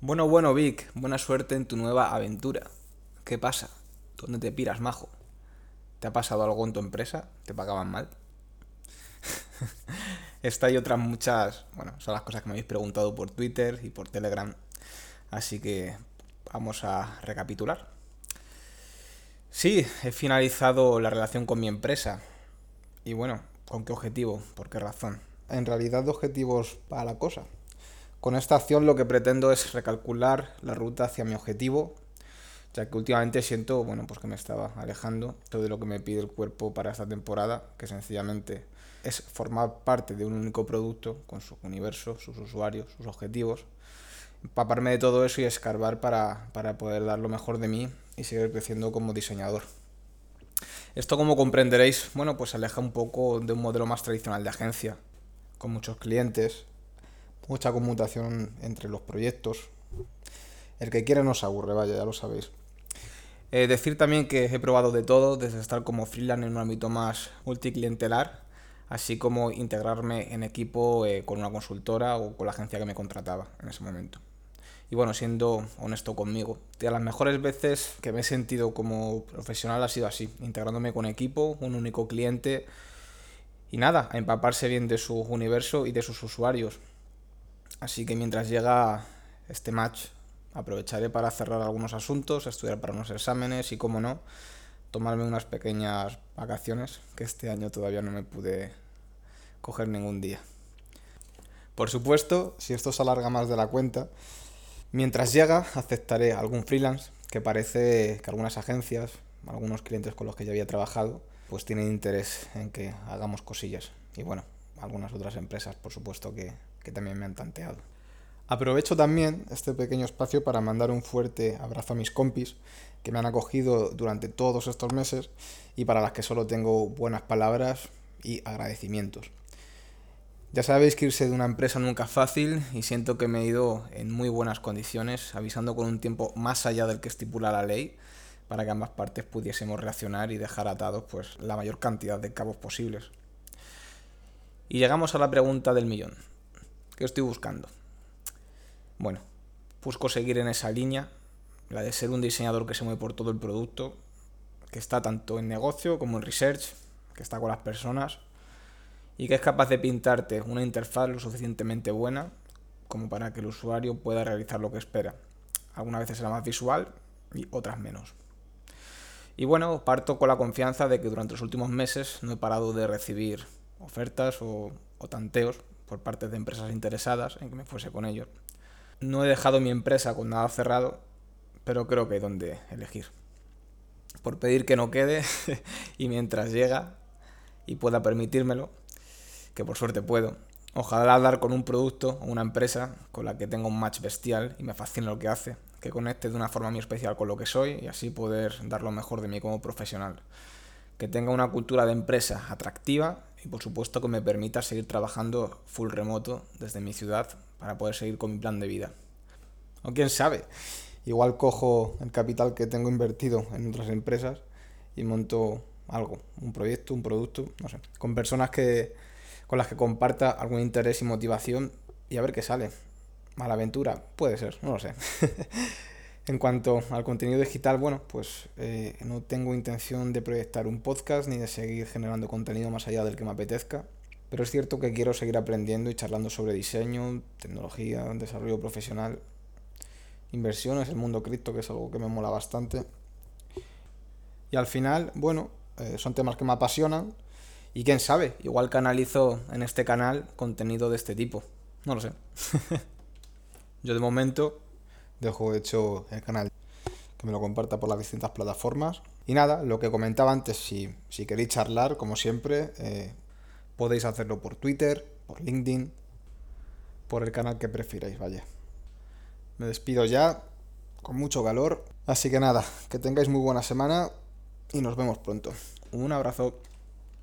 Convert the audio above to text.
Bueno, bueno, Vic, buena suerte en tu nueva aventura. ¿Qué pasa? ¿Dónde te piras, majo? ¿Te ha pasado algo en tu empresa? ¿Te pagaban mal? Esta y otras muchas, bueno, son las cosas que me habéis preguntado por Twitter y por Telegram. Así que vamos a recapitular. Sí, he finalizado la relación con mi empresa. Y bueno, ¿con qué objetivo? ¿Por qué razón? En realidad, objetivos para la cosa. Con esta acción lo que pretendo es recalcular la ruta hacia mi objetivo, ya que últimamente siento, bueno, pues que me estaba alejando todo de lo que me pide el cuerpo para esta temporada, que sencillamente es formar parte de un único producto con su universo, sus usuarios, sus objetivos, empaparme de todo eso y escarbar para, para poder dar lo mejor de mí y seguir creciendo como diseñador. Esto, como comprenderéis, bueno, pues aleja un poco de un modelo más tradicional de agencia, con muchos clientes, mucha conmutación entre los proyectos. El que quiera no se aburre, vaya, ya lo sabéis. Eh, decir también que he probado de todo, desde estar como freelance en un ámbito más multiclientelar, así como integrarme en equipo eh, con una consultora o con la agencia que me contrataba en ese momento. Y bueno, siendo honesto conmigo, de las mejores veces que me he sentido como profesional ha sido así, integrándome con equipo, un único cliente y nada, a empaparse bien de su universo y de sus usuarios, Así que mientras llega este match, aprovecharé para cerrar algunos asuntos, estudiar para unos exámenes y, como no, tomarme unas pequeñas vacaciones que este año todavía no me pude coger ningún día. Por supuesto, si esto se alarga más de la cuenta, mientras llega aceptaré algún freelance que parece que algunas agencias, algunos clientes con los que ya había trabajado, pues tienen interés en que hagamos cosillas. Y bueno, algunas otras empresas, por supuesto, que, que también me han tanteado. Aprovecho también este pequeño espacio para mandar un fuerte abrazo a mis compis que me han acogido durante todos estos meses y para las que solo tengo buenas palabras y agradecimientos. Ya sabéis que irse de una empresa nunca es fácil y siento que me he ido en muy buenas condiciones, avisando con un tiempo más allá del que estipula la ley para que ambas partes pudiésemos reaccionar y dejar atados pues la mayor cantidad de cabos posibles. Y llegamos a la pregunta del millón. ¿Qué estoy buscando? Bueno, busco seguir en esa línea, la de ser un diseñador que se mueve por todo el producto, que está tanto en negocio como en research, que está con las personas y que es capaz de pintarte una interfaz lo suficientemente buena como para que el usuario pueda realizar lo que espera. Algunas veces será más visual y otras menos. Y bueno, parto con la confianza de que durante los últimos meses no he parado de recibir ofertas o, o tanteos por parte de empresas interesadas en que me fuese con ellos. No he dejado mi empresa con nada cerrado, pero creo que hay donde elegir. Por pedir que no quede y mientras llega y pueda permitírmelo, que por suerte puedo, ojalá dar con un producto o una empresa con la que tenga un match bestial y me fascine lo que hace, que conecte de una forma muy especial con lo que soy y así poder dar lo mejor de mí como profesional. Que tenga una cultura de empresa atractiva y por supuesto que me permita seguir trabajando full remoto desde mi ciudad para poder seguir con mi plan de vida. O quién sabe, igual cojo el capital que tengo invertido en otras empresas y monto algo, un proyecto, un producto, no sé, con personas que con las que comparta algún interés y motivación y a ver qué sale. Mala aventura, puede ser, no lo sé. En cuanto al contenido digital, bueno, pues eh, no tengo intención de proyectar un podcast ni de seguir generando contenido más allá del que me apetezca, pero es cierto que quiero seguir aprendiendo y charlando sobre diseño, tecnología, desarrollo profesional, inversiones, el mundo cripto, que es algo que me mola bastante. Y al final, bueno, eh, son temas que me apasionan y quién sabe, igual canalizo en este canal contenido de este tipo. No lo sé. Yo de momento dejo hecho el canal que me lo comparta por las distintas plataformas. Y nada, lo que comentaba antes, si, si queréis charlar, como siempre, eh, podéis hacerlo por Twitter, por LinkedIn, por el canal que prefiráis, vaya. Me despido ya, con mucho calor. Así que nada, que tengáis muy buena semana y nos vemos pronto. Un abrazo.